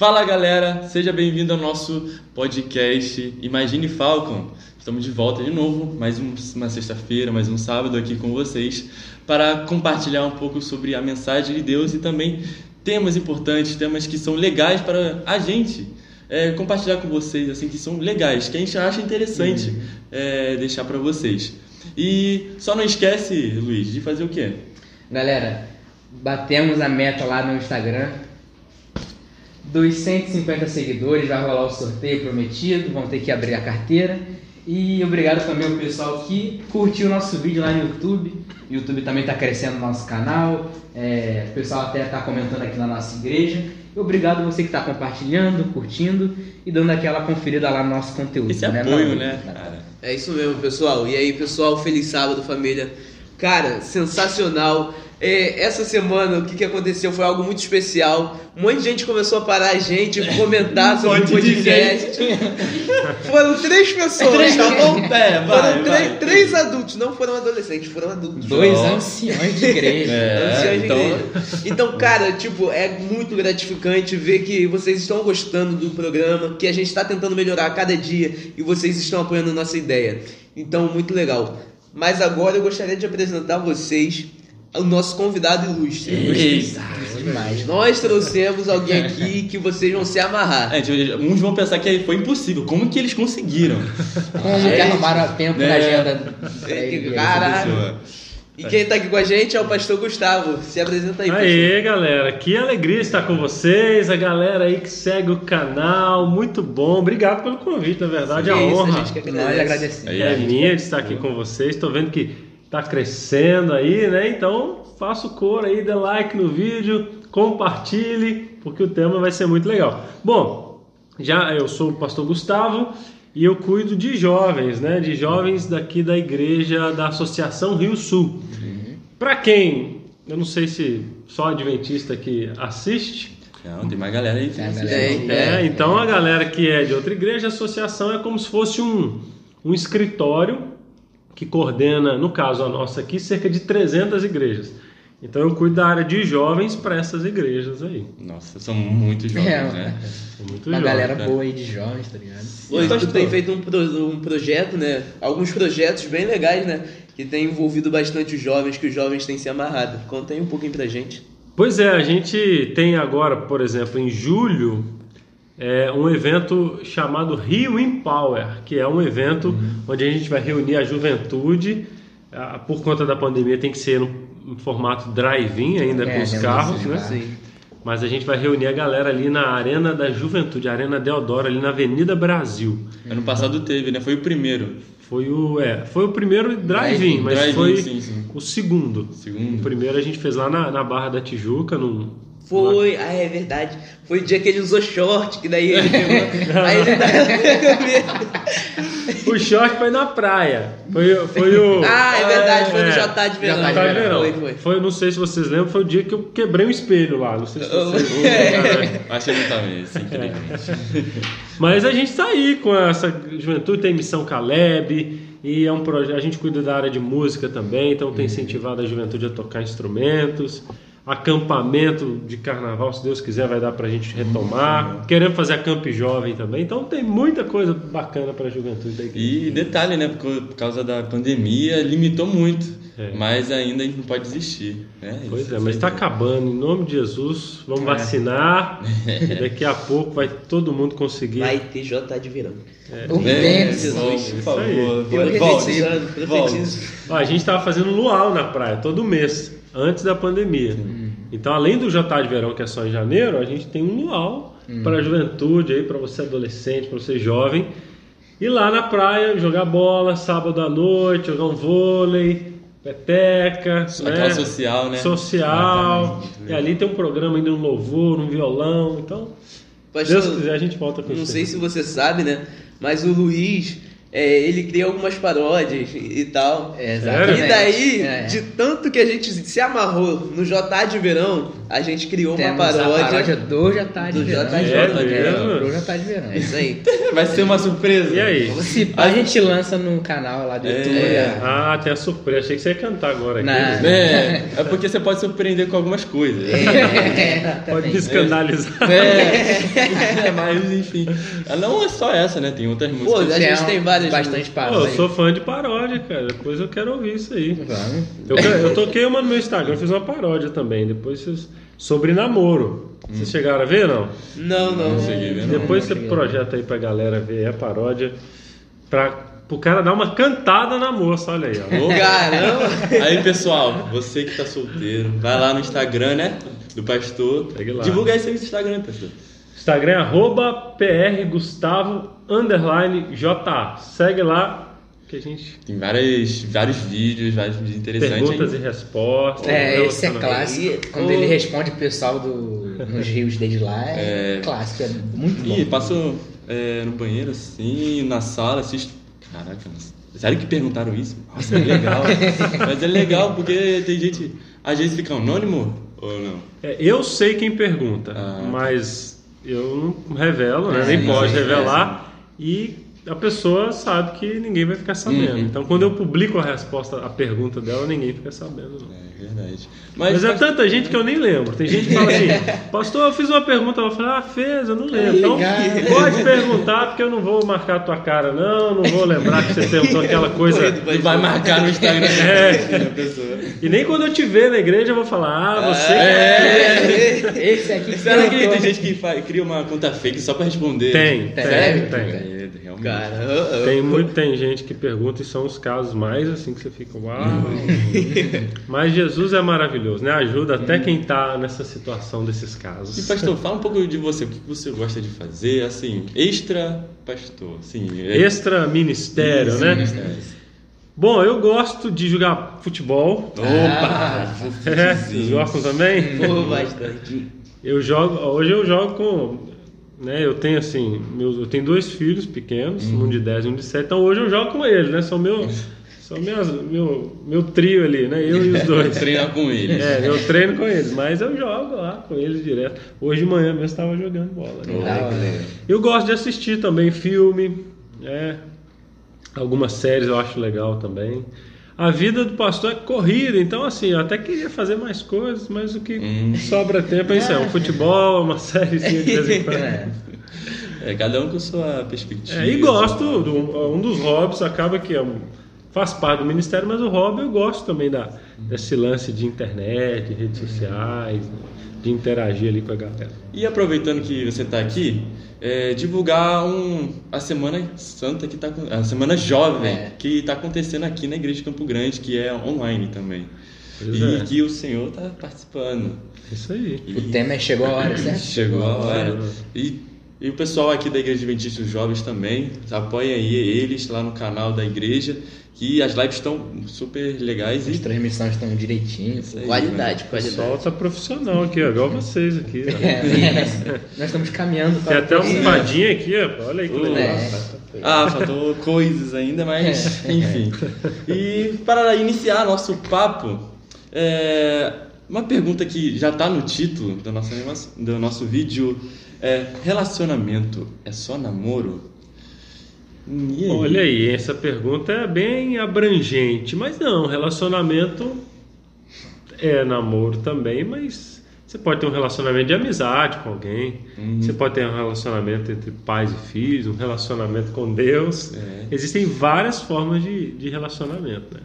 Fala galera, seja bem-vindo ao nosso podcast Imagine Falcon. Estamos de volta de novo, mais uma sexta-feira, mais um sábado aqui com vocês para compartilhar um pouco sobre a mensagem de Deus e também temas importantes, temas que são legais para a gente é, compartilhar com vocês, assim, que são legais, que a gente acha interessante uhum. é, deixar para vocês. E só não esquece, Luiz, de fazer o quê? Galera, batemos a meta lá no Instagram dos 150 seguidores, vai rolar o sorteio prometido, vão ter que abrir a carteira. E obrigado também ao pessoal que curtiu o nosso vídeo lá no YouTube. O YouTube também está crescendo o nosso canal. É, o pessoal até está comentando aqui na nossa igreja. E obrigado você que está compartilhando, curtindo e dando aquela conferida lá no nosso conteúdo. Esse né, apoio, né, cara? É isso mesmo, pessoal. E aí, pessoal, feliz sábado, família. Cara, sensacional. É, essa semana o que, que aconteceu foi algo muito especial. Um monte de gente começou a parar a gente, comentar um sobre o podcast. foram três pessoas, três, tá bom? É, vai, foram vai, três, três, adultos, não foram adolescentes, foram adultos. Dois anciões de igreja. É, anciões então... de igreja. Então, cara, tipo, é muito gratificante ver que vocês estão gostando do programa, que a gente está tentando melhorar a cada dia e vocês estão apoiando a nossa ideia. Então, muito legal. Mas agora eu gostaria de apresentar a vocês o nosso convidado ilustre. Eita, demais. Nós trouxemos alguém aqui que vocês vão se amarrar. É, uns vão pensar que foi impossível. Como que eles conseguiram? Como que arrumaram tempo é. na agenda? Caralho. E quem está aqui com a gente é o pastor Gustavo. Se apresenta aí, Aê, pastor. galera. Que alegria estar com vocês. A galera aí que segue o canal. Muito bom. Obrigado pelo convite, na verdade. É a honra. A gente que agradece. É minha de estar aqui com vocês. Estou vendo que está crescendo aí, né? Então, faça o cor aí, dê like no vídeo, compartilhe, porque o tema vai ser muito legal. Bom, já eu sou o pastor Gustavo e eu cuido de jovens, né? De jovens daqui da igreja da Associação Rio Sul. Uhum. Para quem, eu não sei se só adventista que assiste. Não, tem mais galera aí que assiste. É, então a galera que é de outra igreja, a associação é como se fosse um, um escritório que coordena, no caso a nossa aqui, cerca de 300 igrejas. Então eu cuido da área de jovens para essas igrejas aí. Nossa, são muitos jovens, é, né? São muito Uma jovens, galera boa aí de jovens, tá ligado? Hoje tu tem feito um, pro, um projeto, né? Alguns projetos bem legais, né? Que tem envolvido bastante os jovens, que os jovens têm se amarrado. Conta aí um pouquinho pra gente. Pois é, a gente tem agora, por exemplo, em julho, é um evento chamado Rio Empower, que é um evento uhum. onde a gente vai reunir a juventude. Ah, por conta da pandemia tem que ser no em formato drive-in ainda é, com os carros, né? Sim. Mas a gente vai reunir a galera ali na Arena da Juventude, Arena Deodoro, ali na Avenida Brasil. Ano passado teve, né? Foi o primeiro. Foi o, é, foi o primeiro drive-in, mas drive foi sim, sim. o segundo. segundo. O primeiro a gente fez lá na, na Barra da Tijuca, num, foi, ah, é verdade. Foi o dia que ele usou short, que daí ele pegou. aí ele O short foi na praia. Foi, foi o. Ah, é verdade, foi no é, Jotá de Verão. Jotá de Verão. Foi, foi. foi, não sei se vocês lembram, foi o dia que eu quebrei um espelho lá. Não sei se vocês lembram. É. Acho que também, infelizmente. Mas a gente tá aí com essa juventude, tem missão Caleb. E é um projeto, a gente cuida da área de música também, então tem incentivado a juventude a tocar instrumentos acampamento de carnaval, se Deus quiser, vai dar para a gente retomar. Queremos fazer a Camp Jovem também. Então tem muita coisa bacana para a juventude da igreja. E detalhe, né? Por causa da pandemia, limitou muito. É. Mas ainda a gente não pode desistir. Né? Pois Isso é, mas está acabando. Em nome de Jesus, vamos é. vacinar. Daqui a pouco vai todo mundo conseguir. Vai ter J de verão. É. O é, Jesus, por favor. Volte, A gente estava fazendo luau na praia todo mês antes da pandemia. Sim. Então, além do jantar de verão, que é só em janeiro, a gente tem um luau hum. para a juventude, aí para você adolescente, para você jovem. Ir lá na praia, jogar bola, sábado à noite, jogar um vôlei, peteca. Aquela né? social, né? Social. E ali tem um programa ainda, um louvor, um violão. Então, Pastor, Deus quiser, a gente volta com Não sei se você sabe, né? Mas o Luiz é, ele cria algumas paródias e tal. É, exatamente. E daí, é. de tanto que a gente se amarrou no J de Verão, a gente criou Temos uma paródia. A paródia do J de do Verão. J de Verão. Do J de Verão. Isso aí. Vai ser uma surpresa. E aí? Se a gente lança no canal lá do É. YouTube. né? Ah, tem a surpresa. Achei que você ia cantar agora aqui. Não. É, é porque você pode surpreender com algumas coisas. Pode me escandalizar. É, mas enfim. Não é só essa, né? Tem outras Pô, músicas. a gente tem várias Bastante Pô, eu sou fã de paródia, cara. Depois eu quero ouvir isso aí. Eu, eu toquei uma no meu Instagram, fiz uma paródia também. Depois vocês. Sobre namoro. Vocês chegaram a ver, não? Não, não. Não ver, não. Depois você cheguei. projeta aí pra galera ver a paródia. Pra, pro cara dar uma cantada na moça, olha aí, ó. Caramba. Aí, pessoal, você que tá solteiro, vai lá no Instagram, né? Do pastor. Divulga aí seu Instagram, pastor. Instagram é arroba prgustavo underline JA. Segue lá que a gente Tem várias, vários vídeos, vários vídeos interessantes perguntas aí. e respostas. É, esse é clássico. Quando ele responde o pessoal do, nos rios dele lá, é, clássico, é muito bom. Ih, passo é, no banheiro assim, na sala, assisto. Caraca, sério que perguntaram isso? Nossa, é legal. Mas é legal porque tem gente. Às vezes fica anônimo ou não? É, eu sei quem pergunta, Ah. mas eu não revelo, né? É, Nem pode sim, revelar. E a pessoa sabe que ninguém vai ficar sabendo. Uhum. Então, quando eu publico a resposta, a pergunta dela, ninguém fica sabendo. Não. É verdade. Mas, é tanta gente que eu nem lembro. Tem gente que fala assim, pastor, eu fiz uma pergunta, eu vou falar, ah, fez, eu não lembro. Então, pode perguntar, porque eu não vou marcar a tua cara, não, não vou lembrar que você perguntou aquela coisa. Vai marcar no Instagram É. da pessoa. E nem quando eu te ver na igreja eu vou falar, ah, você. É. Esse aqui que Será que tem gente que cria uma conta fake só pra responder? Tem, tem, Sério? tem. É, realmente. Cara, ah, ah. Tem, muito, tem gente que pergunta e são os casos mais assim que você fica, uau. Mas Jesus é maravilhoso, né? Ajuda até quem tá nessa situação desses E casos. pastor, fala um pouco de você, o que você gosta de fazer, assim, extra pastor, assim, é- Extra ministério, Isso, né? ministério. Bom, eu gosto de jogar futebol. Opa! É, vocês gostam também? Pô, bastante. Eu jogo, hoje eu jogo com, né, eu tenho assim, meus, eu tenho dois filhos pequenos, um de 10 e um de 7, então hoje eu jogo com eles, né, são meu, são minhas, meu, meu trio ali, né, eu e os dois. Treinar com eles. É, eu treino com eles, mas eu jogo lá com eles direto. Hoje de manhã mesmo estava jogando bola. né? Eu gosto de assistir também filme, é, algumas séries eu acho legal também. A vida do pastor é corrida, então assim, eu até queria fazer mais coisas, mas o que Hum. sobra tempo é isso, é um futebol, uma sériezinha de vez em quando. É. É, cada um com sua perspectiva. É, e gosto, do, um dos hobbies acaba que é um, faz parte do ministério, mas o hobby eu gosto também da, desse lance de internet, de redes sociais, de interagir ali com a galera. E aproveitando que você está aqui, é, divulgar um, a Semana Santa que tá a Semana Jovem É. que está acontecendo aqui na Igreja de Campo Grande, que é online também. Pois e é. que o Senhor está participando. Isso aí. E O tema é chegou a hora, certo? Chegou a hora. hora. E, e o pessoal aqui da Igreja Adventista dos Jovens também, apoia aí eles lá no canal da igreja, que as lives estão super legais As e transmissões estão direitinho. Isso aí, Qualidade, O qualidade. pessoal tá profissional aqui, ó, igual vocês aqui. ó. É, nós estamos caminhando Tem até um padinho aqui, ó. Olha aí que legal. É. Ah, faltou coisas ainda, mas enfim. E para iniciar nosso papo, é, uma pergunta que já está no título do nosso, do nosso vídeo é relacionamento é só namoro? Aí? Olha aí, essa pergunta é bem abrangente, mas não, relacionamento é namoro também, mas você pode ter um relacionamento de amizade com alguém, Uhum. você pode ter um relacionamento entre pais e filhos, um relacionamento com Deus. É. Existem várias formas de, de relacionamento, né?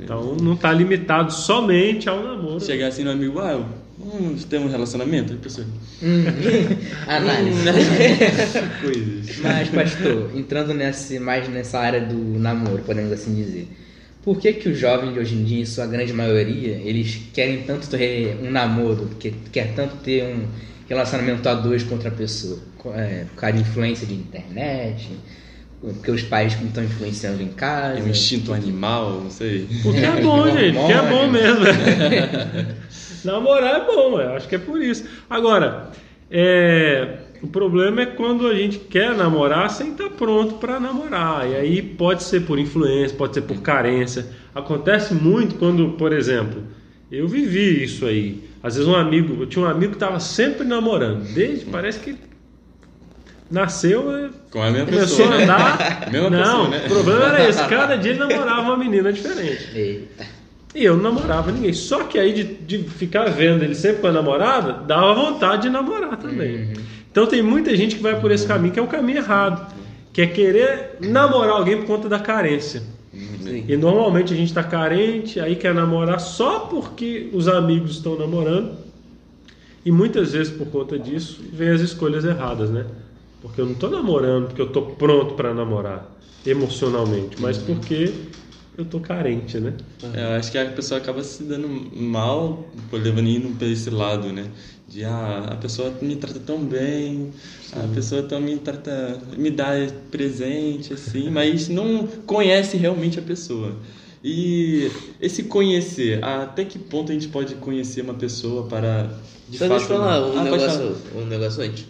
Então não está limitado somente ao namoro. Chegar assim no amigo, ah, vamos ter um relacionamento? A pessoa, Hum. Análise. coisas. Mas, pastor, entrando nesse, mais nessa área do namoro, podemos assim dizer, por que que os jovens de hoje em dia, em sua grande maioria, eles querem tanto ter um namoro, que quer tanto ter um relacionamento a dois com outra pessoa? É, por causa de influência de internet, porque os pais não estão influenciando em casa. É um instinto animal, não sei. Porque é bom, gente, porque é bom mesmo. Namorar é bom, eu acho que é por isso. Agora, é, o problema é quando a gente quer namorar sem estar pronto para namorar. E aí pode ser por influência, pode ser por carência. Acontece muito quando, por exemplo, eu vivi isso aí. Às vezes um amigo, eu tinha um amigo que estava sempre namorando, desde parece que nasceu, é, Com a mesma começou pessoa, a né? andar. Mesma não, pessoa, né? o problema era esse. Cada dia ele namorava uma menina diferente. Eita. E eu não namorava ninguém. Só que aí de, de ficar vendo ele sempre com a namorada, dava vontade de namorar também. Então tem muita gente que vai por esse caminho, que é o caminho errado. Que é querer namorar alguém por conta da carência. Sim. E normalmente a gente está carente, aí quer namorar só porque os amigos estão namorando. E muitas vezes por conta disso vem as escolhas erradas, né? Porque eu não estou namorando porque eu estou pronto para namorar emocionalmente, mas porque eu estou carente, né? É, Eu acho que a pessoa acaba se dando mal por levando indo por esse lado, né? De ah, a pessoa me trata tão bem, a pessoa tão me trata, me dá presente, assim, mas não conhece realmente a pessoa. E esse conhecer, até que ponto a gente pode conhecer uma pessoa para de Só fato... deixa eu falar um, Ah, negócio, um negócio antes.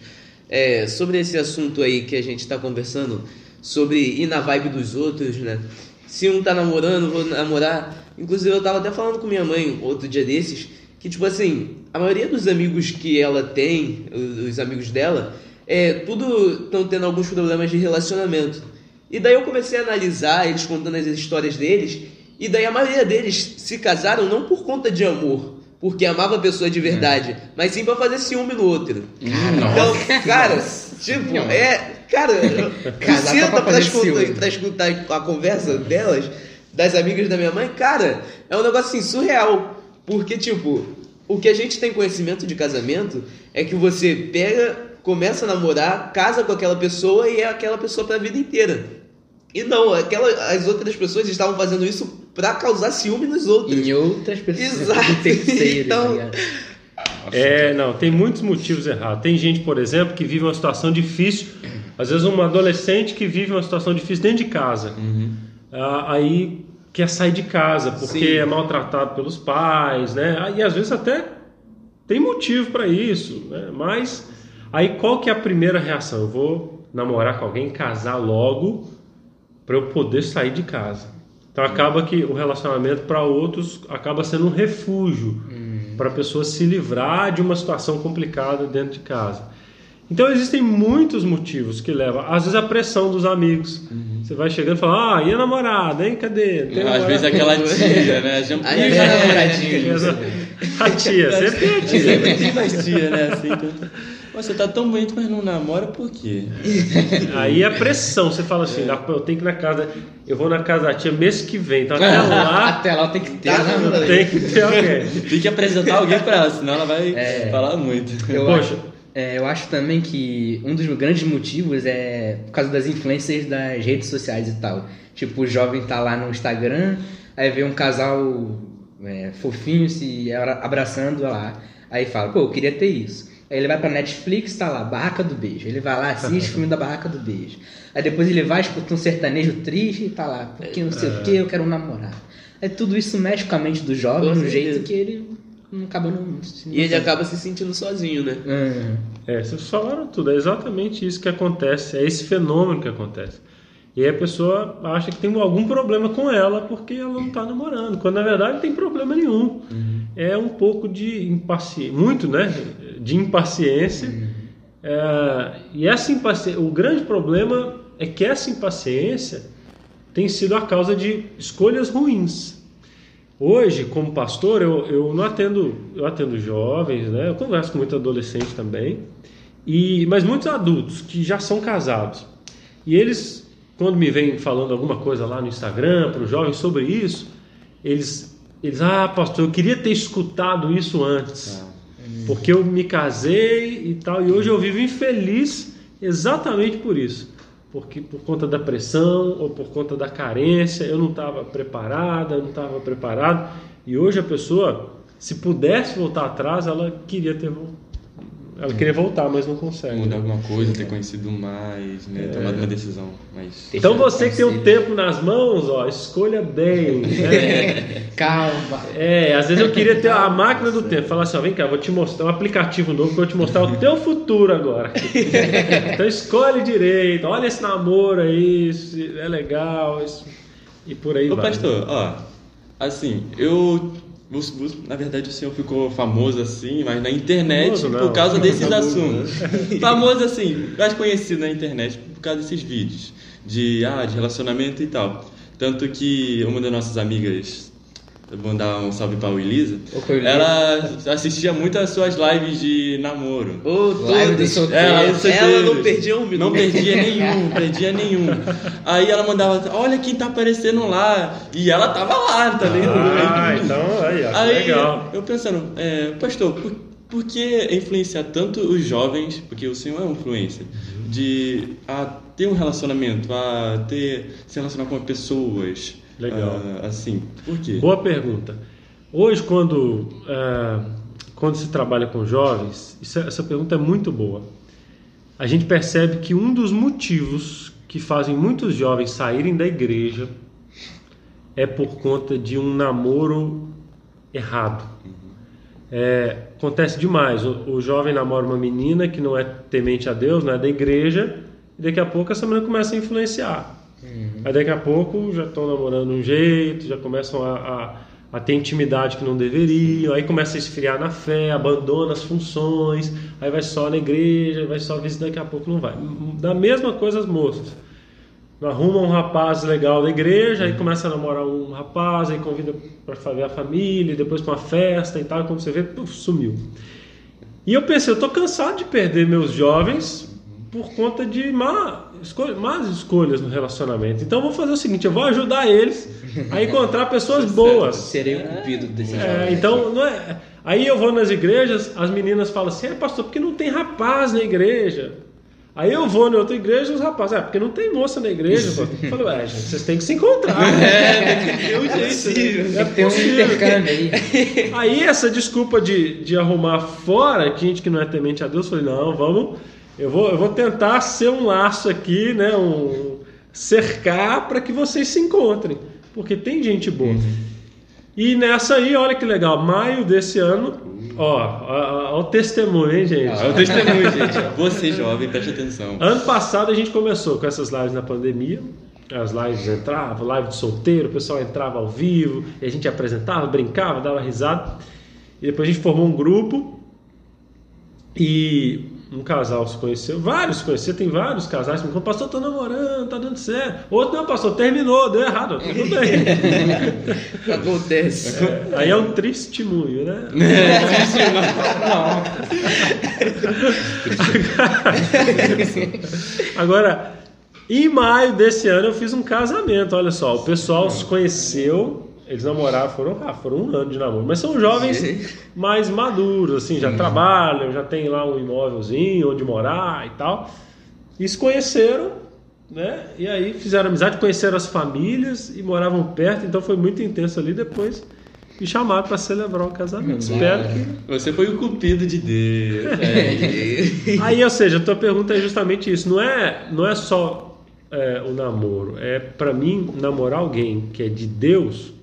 É, sobre esse assunto aí que a gente está conversando, sobre ir na vibe dos outros, né? Se um tá namorando, vou namorar. Inclusive, eu tava até falando com minha mãe outro dia desses, que, tipo assim, a maioria dos amigos que ela tem, os os amigos dela, é, tudo estão tendo alguns problemas de relacionamento. E daí eu comecei a analisar, eles contando as histórias deles, e daí a maioria deles se casaram não por conta de amor, porque amava a pessoa de verdade, mas sim pra fazer ciúme no outro. Então, cara, tipo, é. Cara, só senta pra escutar, pra escutar a conversa delas, das amigas da minha mãe, cara, é um negócio assim, surreal. Porque, tipo, o que a gente tem conhecimento de casamento é que você pega, começa a namorar, casa com aquela pessoa e é aquela pessoa pra vida inteira. E não, aquela, as outras pessoas estavam fazendo isso pra causar ciúme nos outros. Em outras pessoas. Exato. Terceiros, Então- tá ligado? É, não, tem muitos motivos errados. Tem gente, por exemplo, que vive uma situação difícil. Às vezes, uma adolescente que vive uma situação difícil dentro de casa. Ah, aí quer sair de casa porque Sim. é maltratado pelos pais, né? E às vezes até tem motivo para isso, né? Mas aí qual que é a primeira reação? Eu vou namorar com alguém, casar logo para eu poder sair de casa. Então acaba que o relacionamento para outros acaba sendo um refúgio para a pessoa se livrar de uma situação complicada dentro de casa. Então existem muitos motivos que levam, às vezes a pressão dos amigos. Você vai chegando e fala: "Ah, e a namorada, hein? Cadê? Tem Às namorada?" vezes aquela tia, né? Já... Aí É, vai namoradinho. a tia, sempre a tia. Sempre tem as tia, né? Assim, então... Você tá tão bonito, mas não namora por quê? Aí a pressão, você fala assim, "Ah, pô, eu tenho que ir na casa, eu vou na casa da tia mês que vem, então até lá Até lá tem que ter, Tá, né, tem que ter alguém. Tem que apresentar alguém pra ela, senão ela vai É. falar muito. Eu Poxa. acho, é, eu acho também que um dos grandes motivos é por causa das influências das redes sociais e tal. Tipo, o jovem tá lá no Instagram, aí vê um casal é, fofinho se abra- abraçando lá. Aí fala, pô, eu queria ter isso. Aí ele vai pra Netflix, tá lá, Barraca do Beijo. Ele vai lá, assiste o filme da Barraca do Beijo. Aí depois ele vai, escuta um sertanejo triste e tá lá, porque não sei o que, eu quero um namorado. Aí tudo isso mexe com a mente do jovem no certeza. jeito que ele não acaba não. se- E ele acaba se sentindo sozinho, né? Uhum. É, vocês falaram tudo, é exatamente isso que acontece, é esse fenômeno que acontece. E aí a pessoa acha que tem algum problema com ela porque ela não está namorando, quando na verdade não tem problema nenhum. É um pouco de impaciência, muito, né? De impaciência. É, e essa impaciência, o grande problema é que essa impaciência tem sido a causa de escolhas ruins. Hoje, como pastor, eu, eu não atendo, eu atendo jovens, né? Eu converso com muito adolescente também, e mas muitos adultos que já são casados. E eles, quando me vêm falando alguma coisa lá no Instagram para os jovens sobre isso, eles, eles, ah, pastor, eu queria ter escutado isso antes, porque eu me casei e tal, e hoje eu vivo infeliz exatamente por isso porque por conta da pressão ou por conta da carência, eu não estava preparada, eu não estava preparado. E hoje a pessoa, se pudesse voltar atrás, ela queria ter vol- ela queria voltar, mas não consegue. Mudar alguma coisa, ter conhecido mais, né? Tomado uma decisão. Mas... Então você que tem o tempo nas mãos, ó, escolha bem. né? Calma. É, às vezes eu queria ter a máquina do tempo. Falar assim, ó, vem cá, vou te mostrar um aplicativo novo que eu vou te mostrar o teu futuro agora. então escolhe direito, olha esse namoro aí, é legal, isso- e por aí Ô vai. pastor, ó, assim, eu o- o- na verdade o senhor ficou famoso assim, mas na internet Famoso por causa desses Famoso assuntos. famoso assim, mais conhecido na internet por causa desses vídeos de, ah, de relacionamento e tal. Tanto que uma das nossas amigas, mandar um salve pra Elisa, ela assistia muito às suas lives de namoro. Ô, Live do solteiro. É, Ela, solteiros. não perdia um minuto. Não perdia nenhum, perdia nenhum. Aí ela mandava, olha quem tá aparecendo lá. E ela tava lá, tá ligado? Ah, então aí, ó, Aí legal. eu pensando, é, pastor, por, por que influenciar tanto os jovens, porque o senhor é um influencer, de a ter um relacionamento, a ter se relacionar com pessoas. Legal. ah, assim, por quê? Boa pergunta. Hoje, quando, é, quando se trabalha com jovens, isso é- essa pergunta é muito boa. A gente percebe que um dos motivos que fazem muitos jovens saírem da igreja é por conta de um namoro errado. É, acontece demais. O, o jovem namora uma menina que não é temente a Deus, não é da igreja, e daqui a pouco essa menina começa a influenciar. Aí daqui a pouco já estão namorando um jeito, já começam a, a, a ter intimidade que não deveriam, aí começa a esfriar na fé, abandona as funções, aí vai só na igreja, vai só visitar, daqui a pouco não vai. Da mesma coisa as moças. Arruma um rapaz legal da igreja, aí começa a namorar um rapaz, aí convida para ver a família, depois para uma festa e tal, quando você vê, puf, sumiu. E eu pensei, eu tô cansado de perder meus jovens por conta de má escolha, más escolhas no relacionamento. Então eu vou fazer o seguinte, eu vou ajudar eles a encontrar pessoas boas. Serei o cupido desse É, então, não é. Aí eu vou nas igrejas, as meninas falam assim: é, pastor, porque não tem rapaz na igreja? Aí eu vou na outra igreja e os rapazes, é, porque não tem moça na igreja. pastor." Eu falo, é, gente, vocês têm que se encontrar. É, um jeito. Tem que ter um intercâmbio aí. Aí essa desculpa de, de arrumar fora, gente que não é temente a Deus, eu falei, não, vamos, eu vou, eu vou tentar ser um laço aqui, né? Um, cercar para que vocês se encontrem. Porque tem gente boa. E nessa aí, olha que legal, maio desse ano, ó, ó, ó o testemunho, hein, gente? É o testemunho, gente. Você, jovem, preste atenção. Ano passado a gente começou com essas lives na pandemia. As lives entravam, live de solteiro, o pessoal entrava ao vivo, e a gente apresentava, brincava, dava risada. E depois a gente formou um grupo e um casal se conheceu, vários se conheceram, tem vários casais que me falam, pastor, tô namorando, tá dando certo. Outro não, pastor, terminou, deu errado, tudo bem. Acontece. Aí é um testemunho, né? Agora, em maio desse ano eu fiz um casamento, olha só, o pessoal se conheceu, eles namoraram, foram, ah, foram um ano de namoro, mas são jovens mais maduros, assim, já trabalham, já tem lá um imóvelzinho onde morar e tal, e se conheceram, né, e aí fizeram amizade, conheceram as famílias e moravam perto, então foi muito intenso ali, depois me chamaram para celebrar o casamento, espero que... Você foi o cupido de Deus. É. Aí, ou seja, a tua pergunta é justamente isso. Não é, não é só é, o namoro. É para mim namorar alguém que é de Deus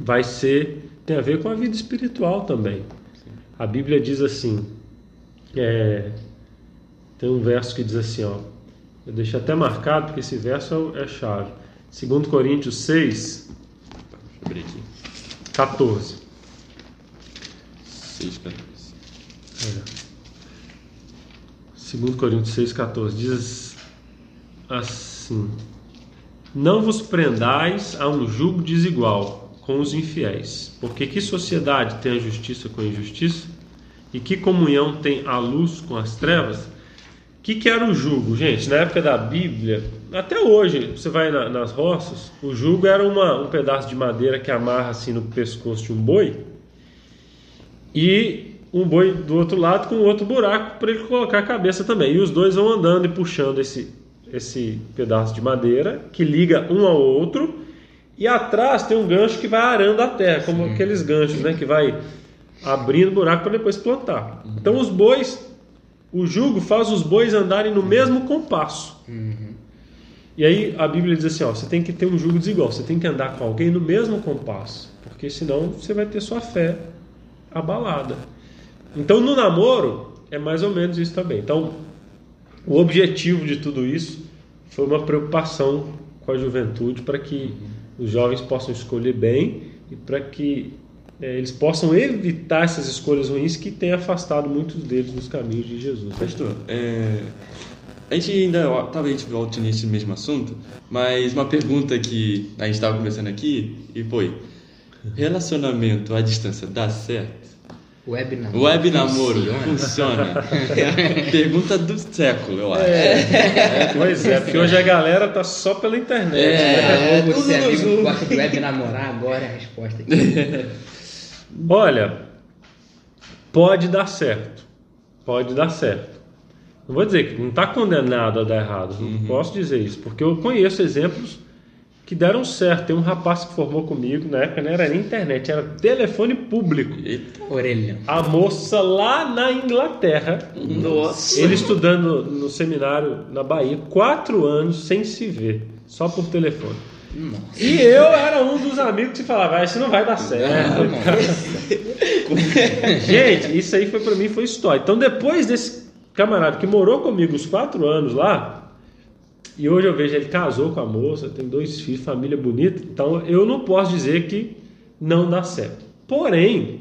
vai ser tem a ver com a vida espiritual também. A Bíblia diz assim. é, tem um verso que diz assim, ó. Eu deixei até marcado porque esse verso é, é chave. 2 Coríntios 6, Deixa eu abrir aqui. 14. 6, 14. 2 Coríntios 6,14 diz assim: Não vos prendais a um jugo desigual com os infiéis, porque que sociedade tem a justiça com a injustiça? E que comunhão tem a luz com as trevas? O que, que era o jugo, gente? Na época da Bíblia, até hoje, você vai na- nas roças, o jugo era uma- um pedaço de madeira que amarra assim no pescoço de um boi e um boi do outro lado com outro buraco para ele colocar a cabeça também. E os dois vão andando e puxando esse, esse pedaço de madeira que liga um ao outro. E atrás tem um gancho que vai arando a terra, como aqueles ganchos, né? Que vai abrindo buraco para depois plantar. Então os bois, o jugo faz os bois andarem no mesmo compasso. E aí a Bíblia diz assim, ó, você tem que ter um jugo desigual, você tem que andar com alguém no mesmo compasso, porque senão você vai ter sua fé abalada. Então no namoro é mais ou menos isso também. Então o objetivo de tudo isso foi uma preocupação com a juventude para que os jovens possam escolher bem e para que é, eles possam evitar essas escolhas ruins que têm afastado muitos deles dos caminhos de Jesus. Pastor, é, a gente ainda, talvez a gente volte nesse mesmo assunto, mas uma pergunta que a gente estava conversando aqui e foi: relacionamento à distância dá certo? Web namoro. Web namoro funciona? funciona? pergunta do século, eu acho. É, pois é, porque hoje a galera tá só pela internet. né? É, você tudo amigo no que gosta de web namorar, agora é a resposta aqui. Olha, pode dar certo. Pode dar certo. Não vou dizer que não está condenado a dar errado. Não posso dizer isso, porque eu conheço exemplos que deram certo. Tem um rapaz que formou comigo, na época não era nem internet, era telefone público. Eita. Orelhão. A moça lá na Inglaterra, Nossa. ele estudando no seminário na Bahia, quatro anos sem se ver, só por telefone. Nossa. E eu era um dos amigos que falava, ah, isso não vai dar certo. Gente, isso aí foi para mim foi história. Então depois desse camarada que morou comigo os quatro anos lá, e hoje eu vejo ele casou com a moça, tem dois filhos, família bonita. Então eu não posso dizer que não dá certo. Porém,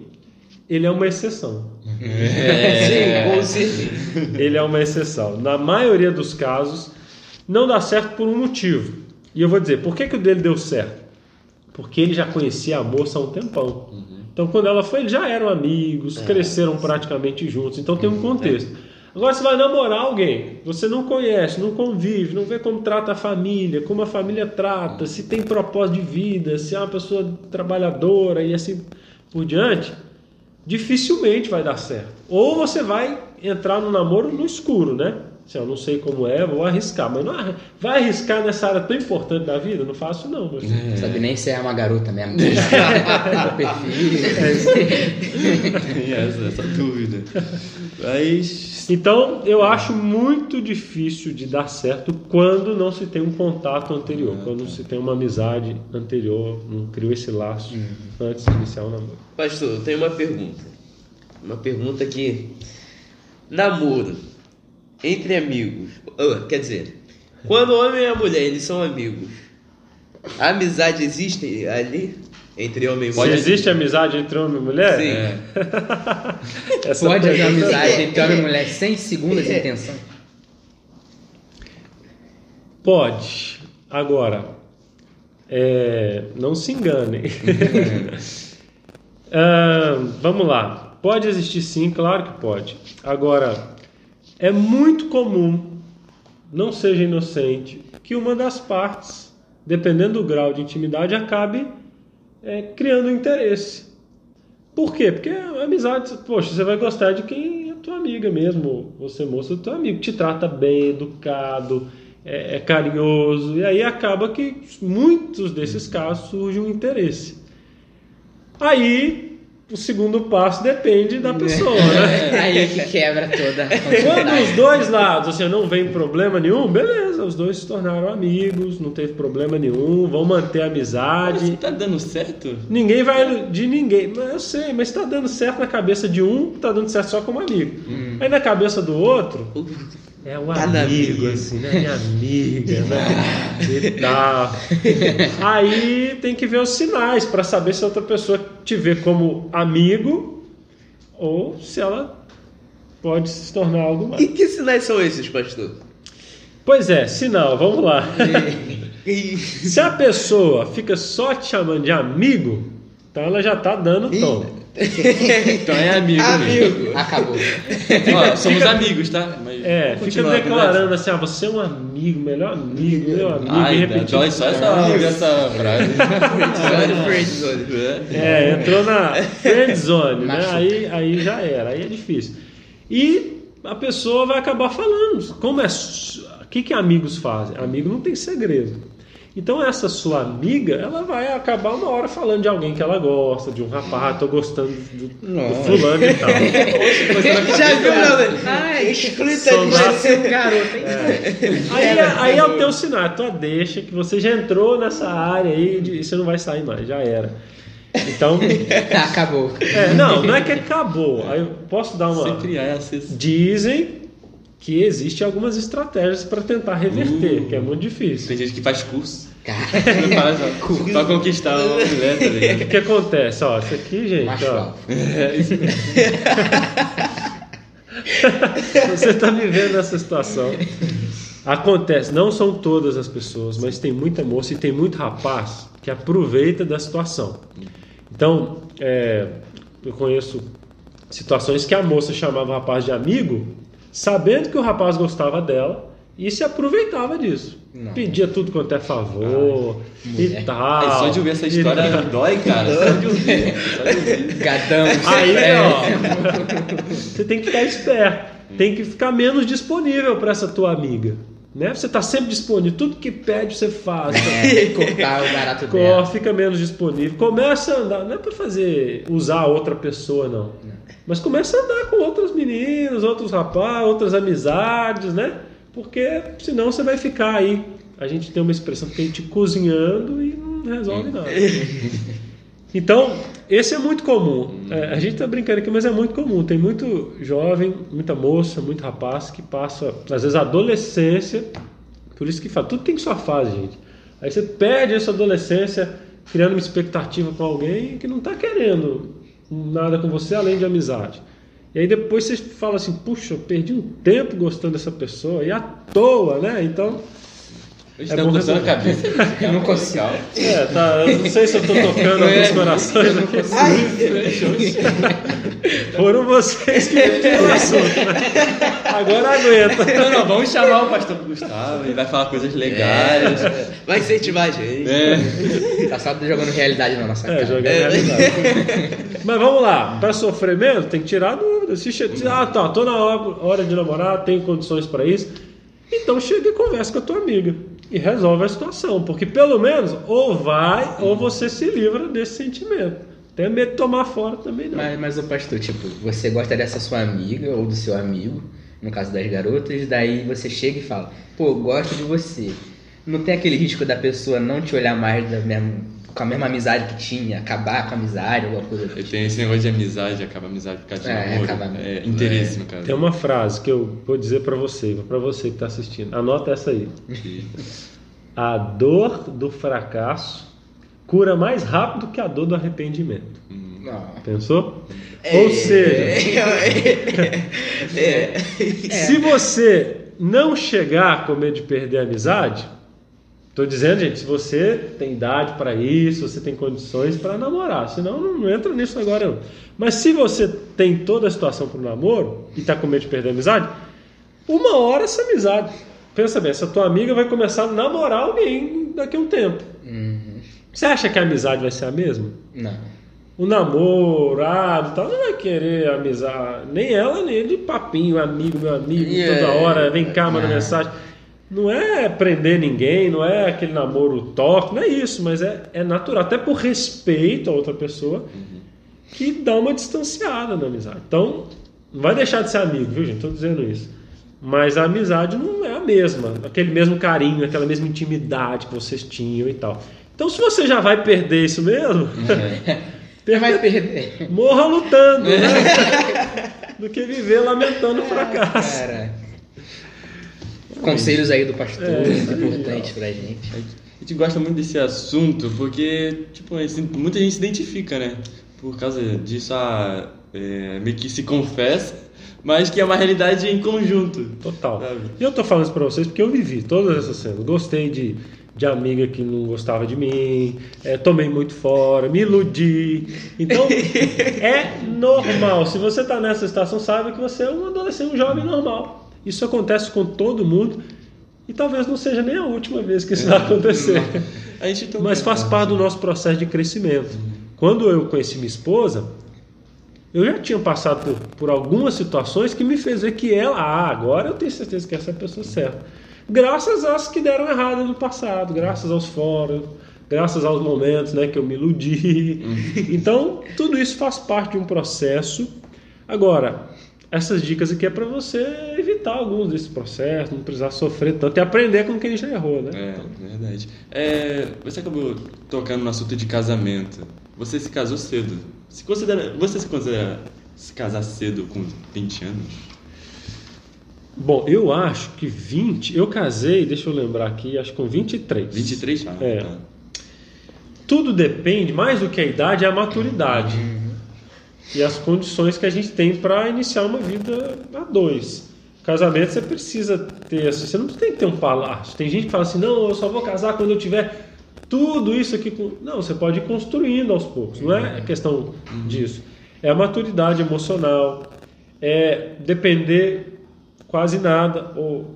ele é uma exceção. Sim, com certeza. Ele é uma exceção. Na maioria dos casos, não dá certo por um motivo. E eu vou dizer, por que, que o dele deu certo? Porque ele já conhecia a moça há um tempão. Então, quando ela foi, eles já eram amigos, cresceram praticamente juntos. Então, tem um contexto. Agora, você vai namorar alguém, você não conhece, não convive, não vê como trata a família, como a família trata, se tem propósito de vida, se é uma pessoa trabalhadora e assim por diante, dificilmente vai dar certo. Ou você vai entrar no namoro no escuro, né? Se eu não sei como é, vou arriscar. Mas não vai arriscar nessa área tão importante da vida? Não faço não, meu filho. Não sabe nem se é uma garota mesmo. O perfil. Tem essa, essa dúvida. Mas. Então, eu acho muito difícil de dar certo quando não se tem um contato anterior, quando não se tem uma amizade anterior, não criou esse laço antes de iniciar o namoro. Pastor, eu tenho uma pergunta. Uma pergunta que. Namoro entre amigos. ah, quer dizer, quando o homem e a mulher eles são amigos, a amizade existe ali? Entre homem e Se mulher? existe amizade entre homem e mulher? Sim. É, Essa Pode haver pergunta- amizade entre homem e mulher sem segundas intenção. Pode. Agora, é, não se enganem. Ah, vamos lá. Pode existir sim, claro que pode. Agora, é muito comum, não seja inocente, que uma das partes, dependendo do grau de intimidade, acabe é, criando interesse. Por quê? Porque a amizade, poxa, você vai gostar de quem é tua amiga mesmo. Você, moça, é teu amigo, te trata bem, educado, é, é carinhoso. E aí acaba que muitos desses casos surge um interesse. Aí o segundo passo depende da pessoa, né? Aí é que quebra toda a Quando os dois lados assim, não vem problema nenhum, beleza, os dois se tornaram amigos, não teve problema nenhum, vão manter a amizade. mas tá dando certo? Ninguém vai de ninguém. Mas Eu sei, mas tá dando certo na cabeça de um, tá dando certo só como amigo. Aí na cabeça do outro, é o Tá amigo, assim, né? Minha amiga, né? E tal. Aí tem que ver os sinais para saber se a outra pessoa te vê como amigo ou se ela pode se tornar algo mais. E que sinais são esses, pastor? Pois é, sinal, vamos lá. Se a pessoa fica só te chamando de amigo, então ela já tá dando tom. Então é amigo, amigo. Acabou. Ó, somos amigos, tá? Mas É, fica declarando assim, ah, você é um amigo, melhor amigo, meu amigo, Ai, e repetindo. dói só essa, essa frase. Friendzone, friendzone. É, entrou na friend zone, né? Aí, aí já era, aí é difícil. E a pessoa vai acabar falando. Como é. O que, que amigos fazem? Amigo não tem segredo. Então essa sua amiga, ela vai acabar uma hora falando de alguém que ela gosta, de um rapaz, tô gostando do, do fulano e tal. Já viu, meu? Ai, exclui São demais. Nasce um garoto, hein? Aí, aí é o teu sinal, a tua deixa que você já entrou nessa área aí de- e você não vai sair mais, já era. Então, Acabou. é, não, não é que acabou. Aí eu posso dar uma. Sempre há essa. Dizem que existem algumas estratégias para tentar reverter, Uh. que é muito difícil. Tem gente que faz curso. Cara, Faz, pra conquistar uma mulher, tá O ligado? que acontece? Ó, isso aqui, gente, macho ó. É, isso você está vivendo essa situação. Acontece, não são todas as pessoas, mas tem muita moça e tem muito rapaz que aproveita da situação. Então, é, eu conheço situações que a moça chamava o rapaz de amigo, sabendo que o rapaz gostava dela e se aproveitava disso. Não. Pedia tudo quanto é favor e mulher. tal. Aí só de ouvir essa e história tal. dói, cara. Só de ouvir. Só de ouvir. Gadão. Aí, é, ó, você tem que ficar esperto, tem que ficar menos disponível para essa tua amiga. Né? Você tá sempre disponível, tudo que pede você faz. É, cortar o barato Corre, dela. fica menos disponível. Começa a andar, não é para fazer usar outra pessoa não, mas começa a andar com outras meninas, outros rapazes, outras amizades, né? Porque senão você vai ficar aí. A gente tem uma expressão que a gente cozinhando e não resolve nada. Então, esse é muito comum. É, a gente tá brincando aqui, mas é muito comum. Tem muito jovem, muita moça, muito rapaz que passa, às vezes, a adolescência. Por isso que fala, tudo tem sua fase, gente. Aí você perde essa adolescência criando uma expectativa com alguém que não está querendo nada com você além de amizade. E aí depois você fala assim, puxa, eu perdi um tempo gostando dessa pessoa, e à toa, né? Então, Hoje É tá coçando a cabeça. Eu não consigo. é, tá, eu não sei se eu tô tocando É, alguns corações aqui. Foram vocês que metiam o assunto, né? Agora aguenta. Não, não, vamos chamar o pastor Gustavo, ele vai falar coisas legais. Vai incentivar a gente. É. Tá só jogando realidade na nossa É, cara. jogar realidade. Mas vamos lá, para sofrer menos, tem que tirar a dúvida. Se che... Ah, tá, tô na hora hora de namorar, tenho condições para isso. Então chega e conversa com a tua amiga e resolve a situação, porque pelo menos ou vai ou você se livra desse sentimento. Tem medo de tomar fora também não. Mas, mas o pastor, tipo, você gosta dessa sua amiga ou do seu amigo, no caso das garotas, daí você chega e fala, pô, gosto de você. Não tem aquele risco da pessoa não te olhar mais da mesma, com a mesma amizade que tinha, acabar com a amizade, alguma coisa Eu tipo. tenho esse negócio de amizade, acaba a amizade por causa de É, namoro. acaba- É, interesse, no caso. Tem uma frase que eu vou dizer para você, para você que está assistindo. Anota essa aí. A dor do fracasso cura mais rápido que a dor do arrependimento. Não. Pensou? É. Ou seja, É. se você não chegar com medo de perder a amizade, tô dizendo, gente, se você tem idade para isso, você tem condições para namorar, senão não, entra nisso agora não. Mas se você tem toda a situação para o namoro e tá com medo de perder a amizade, uma hora essa amizade. Pensa bem, essa tua amiga vai começar a namorar alguém daqui a um tempo. Uhum. Você acha que a amizade vai ser a mesma? Não. o namorado e tal, não vai querer amizade, nem ela, nem ele, papinho, amigo, meu amigo, Yeah. toda hora, vem cá, manda Ah. mensagem. Não é prender ninguém, não é aquele namoro toque, não é isso, mas é, é natural, até por respeito a outra pessoa, que dá uma distanciada na amizade. Então, não vai deixar de ser amigo, viu, gente? Estou dizendo isso. Mas a amizade não é a mesma, aquele mesmo carinho, aquela mesma intimidade que vocês tinham e tal. Então, se você já vai perder isso mesmo, Você vai perder. morra lutando, né? do que viver lamentando o fracasso. Cara. Conselhos aí do pastor, É, muito aí, importante pra gente. A gente gosta muito desse assunto porque, tipo, muita gente se identifica, né? Por causa disso, a, é, meio que se confessa, mas que é uma realidade em conjunto. Total. Sabe? E eu tô falando isso pra vocês porque eu vivi todas essas cenas. Gostei de, de amiga que não gostava de mim, é, tomei muito fora, me iludi. Então, é normal. Se você tá nessa situação, sabe que você é um adolescente, um jovem normal. Isso acontece com todo mundo e talvez não seja nem a última vez que isso vai acontecer. Mas faz parte do nosso processo de crescimento. Quando eu conheci minha esposa, eu já tinha passado por, por algumas situações que me fez ver que ela, ah, agora eu tenho certeza que essa é a pessoa certa. Graças às que deram errado no passado, graças aos fóruns, graças aos momentos né, que eu me iludi. Então, tudo isso faz parte de um processo. Agora, essas dicas aqui é para você evitar alguns desses processos, não precisar sofrer tanto e aprender com quem já errou, né? É, verdade. É, você acabou tocando no assunto de casamento. Você se casou cedo. Se considera, você se considera se casar cedo com 20 anos? Bom, eu acho que 20. Eu casei, deixa eu lembrar aqui, acho que com 23. 23? Ah, É. tá. Tudo depende, mais do que a idade, é a maturidade. E as condições que a gente tem para iniciar uma vida a dois. Casamento você precisa ter, assim, você não tem que ter um palácio. Tem gente que fala assim, não, eu só vou casar quando eu tiver tudo isso aqui. Com... Não, você pode ir construindo aos poucos, não é questão disso. É a maturidade emocional, é depender quase nada ou,